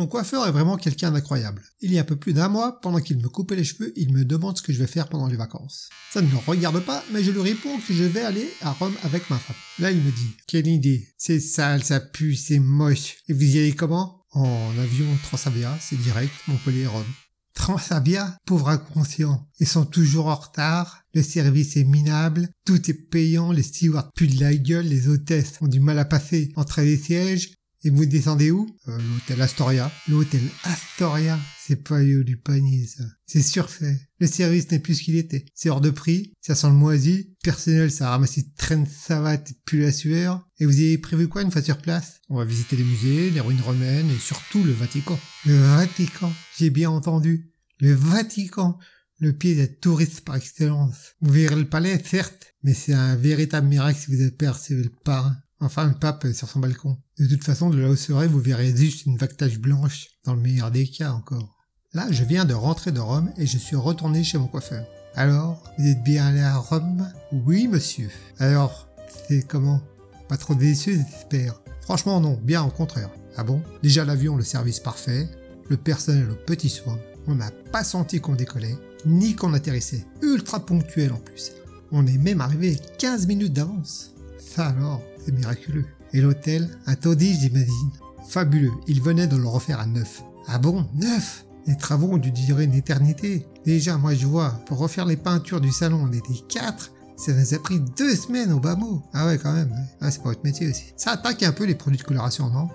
Mon coiffeur est vraiment quelqu'un d'incroyable. Il y a un peu plus d'un mois, pendant qu'il me coupait les cheveux, il me demande ce que je vais faire pendant les vacances. Ça ne me regarde pas, mais je lui réponds que je vais aller à Rome avec ma femme. Là, il me dit, quelle idée, c'est sale, ça pue, c'est moche. Et vous y allez comment? En avion Transavia, c'est direct, Montpellier-Rome. Transavia, pauvre inconscient. Ils sont toujours en retard, le service est minable, tout est payant, les stewards puent de la gueule, les hôtesses ont du mal à passer entre les sièges, et vous descendez où? Euh, L'hôtel Astoria. L'hôtel Astoria, c'est pas eu du panier ça. C'est surfait. Le service n'est plus ce qu'il était. C'est hors de prix, ça sent le moisi, personnel ça a ramassé traîne savate et plus la sueur. Et vous avez prévu quoi une fois sur place? On va visiter les musées, les ruines romaines et surtout le Vatican. Le Vatican, j'ai bien entendu. Le Vatican le pied des touristes par excellence. Vous verrez le palais, certes, mais c'est un véritable miracle si vous apercevez le parrain. Enfin, le pape sur son balcon. De toute façon, de là où serez, vous verrez juste une vague tache blanche, dans le meilleur des cas encore. Là, je viens de rentrer de Rome et je suis retourné chez mon coiffeur. Alors, vous êtes bien allé à Rome? Oui, monsieur. Alors, c'est comment? Pas trop déçu, j'espère. Franchement, non, bien au contraire. Ah bon? Déjà l'avion, le service parfait, le personnel aux petits soins. On n'a pas senti qu'on décollait, ni qu'on atterrissait. Ultra ponctuel en plus. On est même arrivé 15 minutes d'avance. Ça alors, c'est miraculeux. Et l'hôtel, un taudis j'imagine. Fabuleux, il venait de le refaire à neuf. Ah bon, neuf? Les travaux ont dû durer une éternité. Déjà, moi je vois, pour refaire les peintures du salon, on était quatre. Ça nous a pris deux semaines au bas mot. Ah ouais, quand même. Ah, c'est pas votre métier aussi. Ça attaque un peu les produits de coloration, non?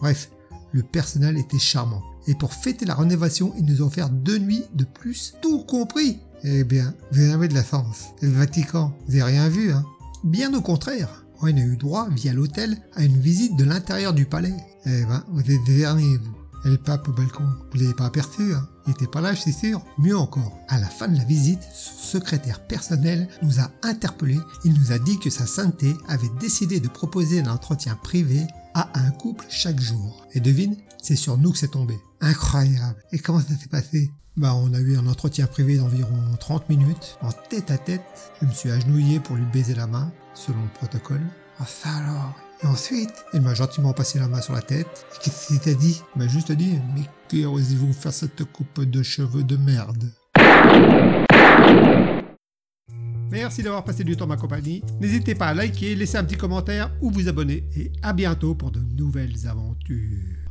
Bref, le personnel était charmant. Et pour fêter la rénovation, ils nous ont offert deux nuits de plus, tout compris. Eh bien, vous avez de la chance. Le Vatican, vous avez rien vu, hein? Bien au contraire. On a eu droit, via l'hôtel, à une visite de l'intérieur du palais. Eh ben, vous êtes dernier, vous. Et le pape au balcon, vous l'avez pas aperçu, hein Il était pas là, c'est sûr. Mieux encore, à la fin de la visite, son secrétaire personnel nous a interpellés. Il nous a dit que sa sainteté avait décidé de proposer un entretien privé à un couple chaque jour. Et devine, c'est sur nous que c'est tombé. Incroyable. Et comment ça s'est passé? Bah, on a eu un entretien privé d'environ 30 minutes, en tête à tête. Je me suis agenouillé pour lui baiser la main, selon le protocole. Ah ça alors Et ensuite, il m'a gentiment passé la main sur la tête. Et qu'est-ce qu'il t'a dit? Il m'a juste dit, mais qui osez-vous faire cette coupe de cheveux de merde? Merci d'avoir passé du temps ma compagnie. N'hésitez pas à liker, laisser un petit commentaire ou vous abonner. Et à bientôt pour de nouvelles aventures.